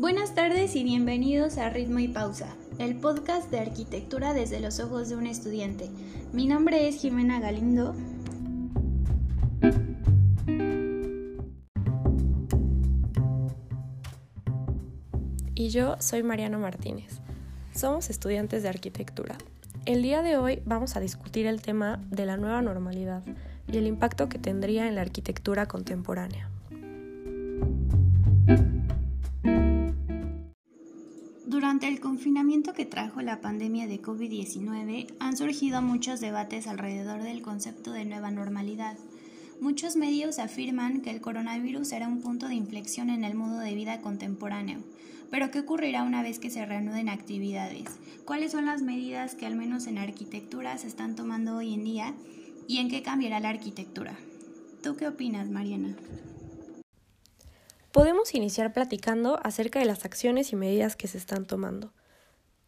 Buenas tardes y bienvenidos a Ritmo y Pausa, el podcast de arquitectura desde los ojos de un estudiante. Mi nombre es Jimena Galindo. Y yo soy Mariano Martínez. Somos estudiantes de arquitectura. El día de hoy vamos a discutir el tema de la nueva normalidad y el impacto que tendría en la arquitectura contemporánea. Durante el confinamiento que trajo la pandemia de COVID-19 han surgido muchos debates alrededor del concepto de nueva normalidad. Muchos medios afirman que el coronavirus será un punto de inflexión en el modo de vida contemporáneo. Pero ¿qué ocurrirá una vez que se reanuden actividades? ¿Cuáles son las medidas que al menos en arquitectura se están tomando hoy en día? ¿Y en qué cambiará la arquitectura? ¿Tú qué opinas, Mariana? Podemos iniciar platicando acerca de las acciones y medidas que se están tomando.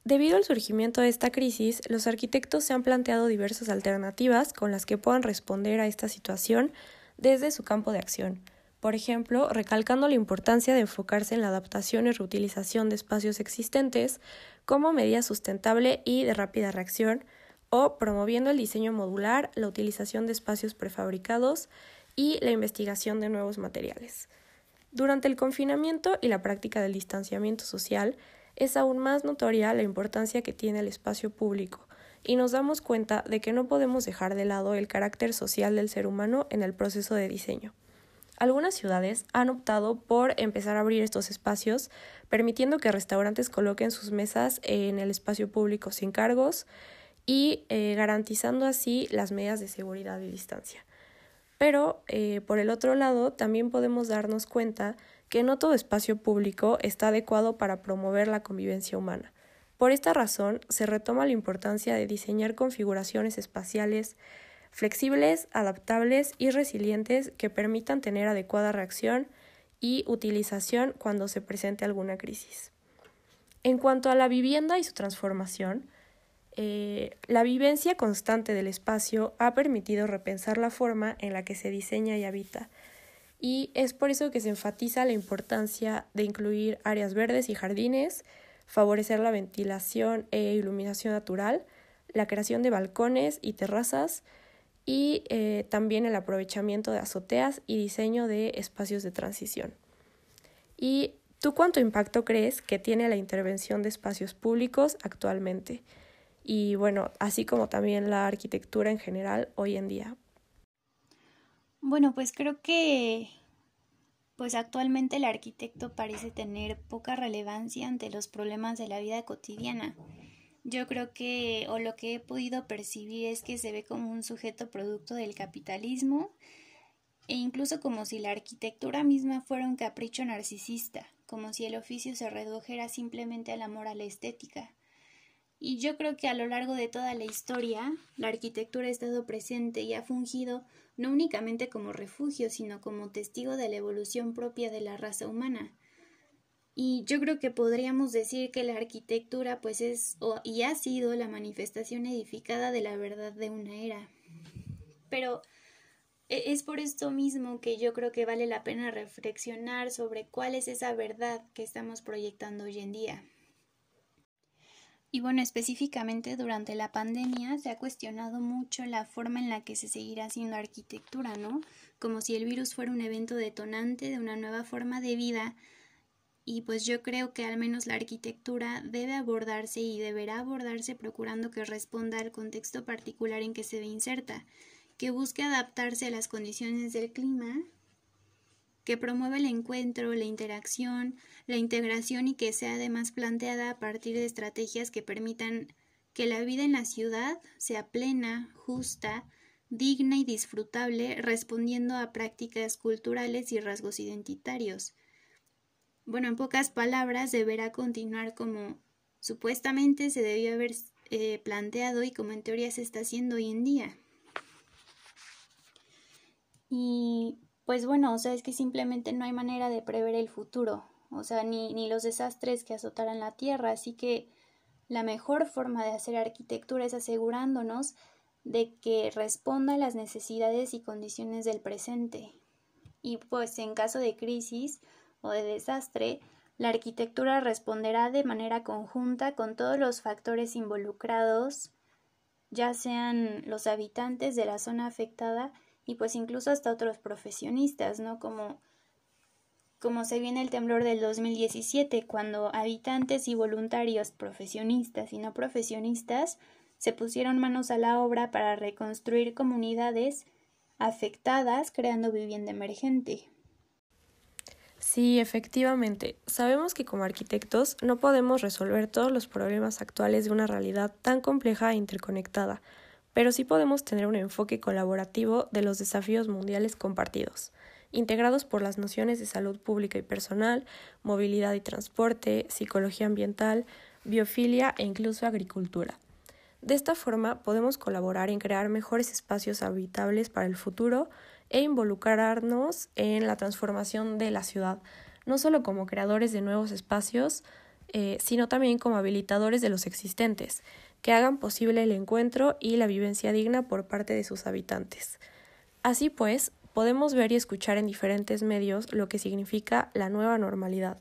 Debido al surgimiento de esta crisis, los arquitectos se han planteado diversas alternativas con las que puedan responder a esta situación desde su campo de acción. Por ejemplo, recalcando la importancia de enfocarse en la adaptación y reutilización de espacios existentes como medida sustentable y de rápida reacción, o promoviendo el diseño modular, la utilización de espacios prefabricados y la investigación de nuevos materiales. Durante el confinamiento y la práctica del distanciamiento social, es aún más notoria la importancia que tiene el espacio público, y nos damos cuenta de que no podemos dejar de lado el carácter social del ser humano en el proceso de diseño. Algunas ciudades han optado por empezar a abrir estos espacios, permitiendo que restaurantes coloquen sus mesas en el espacio público sin cargos y eh, garantizando así las medidas de seguridad y distancia. Pero, eh, por el otro lado, también podemos darnos cuenta que no todo espacio público está adecuado para promover la convivencia humana. Por esta razón, se retoma la importancia de diseñar configuraciones espaciales flexibles, adaptables y resilientes que permitan tener adecuada reacción y utilización cuando se presente alguna crisis. En cuanto a la vivienda y su transformación, eh, la vivencia constante del espacio ha permitido repensar la forma en la que se diseña y habita, y es por eso que se enfatiza la importancia de incluir áreas verdes y jardines, favorecer la ventilación e iluminación natural, la creación de balcones y terrazas, y eh, también el aprovechamiento de azoteas y diseño de espacios de transición. ¿Y tú cuánto impacto crees que tiene la intervención de espacios públicos actualmente? Y bueno, así como también la arquitectura en general hoy en día. Bueno, pues creo que pues actualmente el arquitecto parece tener poca relevancia ante los problemas de la vida cotidiana. Yo creo que, o lo que he podido percibir es que se ve como un sujeto producto del capitalismo e incluso como si la arquitectura misma fuera un capricho narcisista, como si el oficio se redujera simplemente al amor a la estética. Y yo creo que a lo largo de toda la historia, la arquitectura ha estado presente y ha fungido no únicamente como refugio, sino como testigo de la evolución propia de la raza humana. Y yo creo que podríamos decir que la arquitectura pues es y ha sido la manifestación edificada de la verdad de una era. Pero e, es por esto mismo que yo creo que vale la pena reflexionar sobre cuál es esa verdad que estamos proyectando hoy en día. Y bueno, específicamente durante la pandemia se ha cuestionado mucho la forma en la que se seguirá haciendo arquitectura, ¿no? Como si el virus fuera un evento detonante de una nueva forma de vida. Y pues yo creo que al menos la arquitectura debe abordarse y deberá abordarse procurando que responda al contexto particular en que se ve inserta, que busque adaptarse a las condiciones del clima, que promueva el encuentro, la interacción, la integración y que sea además planteada a partir de estrategias que permitan que la vida en la ciudad sea plena, justa, digna y disfrutable, respondiendo a prácticas culturales y rasgos identitarios. Bueno, en pocas palabras, deberá continuar como supuestamente se debió haber eh, planteado y como en teoría se está haciendo hoy en día. Y pues bueno, o sea, es que simplemente no hay manera de prever el futuro, o sea, ni, ni los desastres que azotarán la Tierra, así que la mejor forma de hacer arquitectura es asegurándonos de que responda a las necesidades y condiciones del presente. Y pues en caso de crisis o de desastre, la arquitectura responderá de manera conjunta con todos los factores involucrados, ya sean los habitantes de la zona afectada y pues incluso hasta otros profesionistas, ¿no? Como, como se viene el temblor del 2017, cuando habitantes y voluntarios profesionistas y no profesionistas se pusieron manos a la obra para reconstruir comunidades afectadas creando vivienda emergente. Sí, efectivamente. Sabemos que como arquitectos no podemos resolver todos los problemas actuales de una realidad tan compleja e interconectada, pero sí podemos tener un enfoque colaborativo de los desafíos mundiales compartidos, integrados por las nociones de salud pública y personal, movilidad y transporte, psicología ambiental, biofilia e incluso agricultura. De esta forma podemos colaborar en crear mejores espacios habitables para el futuro e involucrarnos en la transformación de la ciudad, no solo como creadores de nuevos espacios, eh, sino también como habilitadores de los existentes, que hagan posible el encuentro y la vivencia digna por parte de sus habitantes. Así pues, podemos ver y escuchar en diferentes medios lo que significa la nueva normalidad,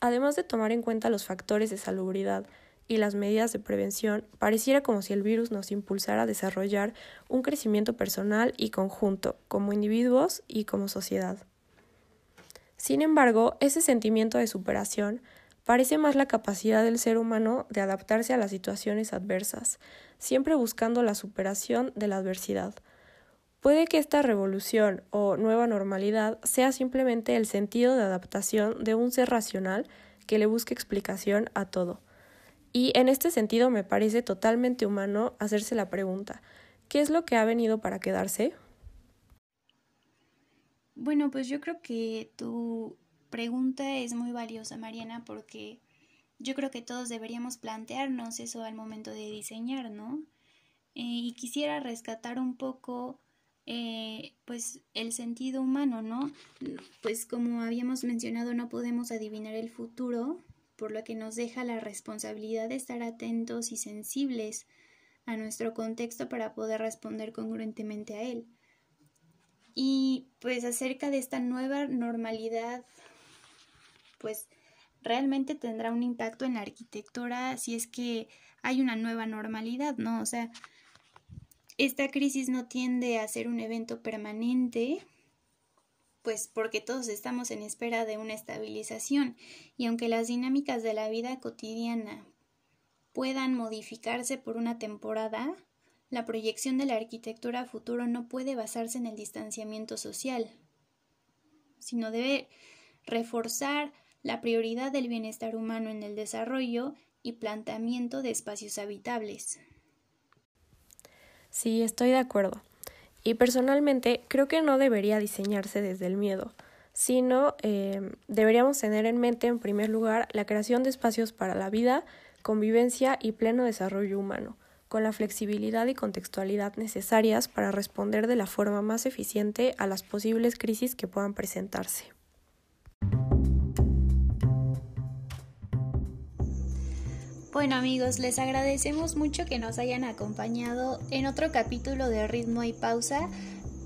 además de tomar en cuenta los factores de salubridad, y las medidas de prevención, pareciera como si el virus nos impulsara a desarrollar un crecimiento personal y conjunto, como individuos y como sociedad. Sin embargo, ese sentimiento de superación parece más la capacidad del ser humano de adaptarse a las situaciones adversas, siempre buscando la superación de la adversidad. Puede que esta revolución o nueva normalidad sea simplemente el sentido de adaptación de un ser racional que le busque explicación a todo y en este sentido me parece totalmente humano hacerse la pregunta, ¿qué es lo que ha venido para quedarse? Bueno, pues yo creo que tu pregunta es muy valiosa, Mariana, porque yo creo que todos deberíamos plantearnos eso al momento de diseñar, ¿no? Eh, y quisiera rescatar un poco, eh, pues, el sentido humano, ¿no? Pues como habíamos mencionado, no podemos adivinar el futuro, por lo que nos deja la responsabilidad de estar atentos y sensibles a nuestro contexto para poder responder congruentemente a él. Y pues acerca de esta nueva normalidad, pues realmente tendrá un impacto en la arquitectura si es que hay una nueva normalidad, ¿no? O sea, esta crisis no tiende a ser un evento permanente, pues porque todos estamos en espera de una estabilización y aunque las dinámicas de la vida cotidiana puedan modificarse por una temporada, la proyección de la arquitectura a futuro no puede basarse en el distanciamiento social, sino debe reforzar la prioridad del bienestar humano en el desarrollo y planteamiento de espacios habitables. Sí, estoy de acuerdo. Y personalmente creo que no debería diseñarse desde el miedo, sino eh, deberíamos tener en mente en primer lugar la creación de espacios para la vida, convivencia y pleno desarrollo humano, con la flexibilidad y contextualidad necesarias para responder de la forma más eficiente a las posibles crisis que puedan presentarse. Bueno amigos, les agradecemos mucho que nos hayan acompañado en otro capítulo de Ritmo y Pausa,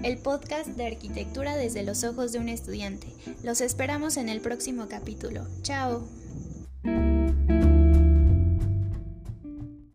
el podcast de arquitectura desde los ojos de un estudiante. Los esperamos en el próximo capítulo. Chao.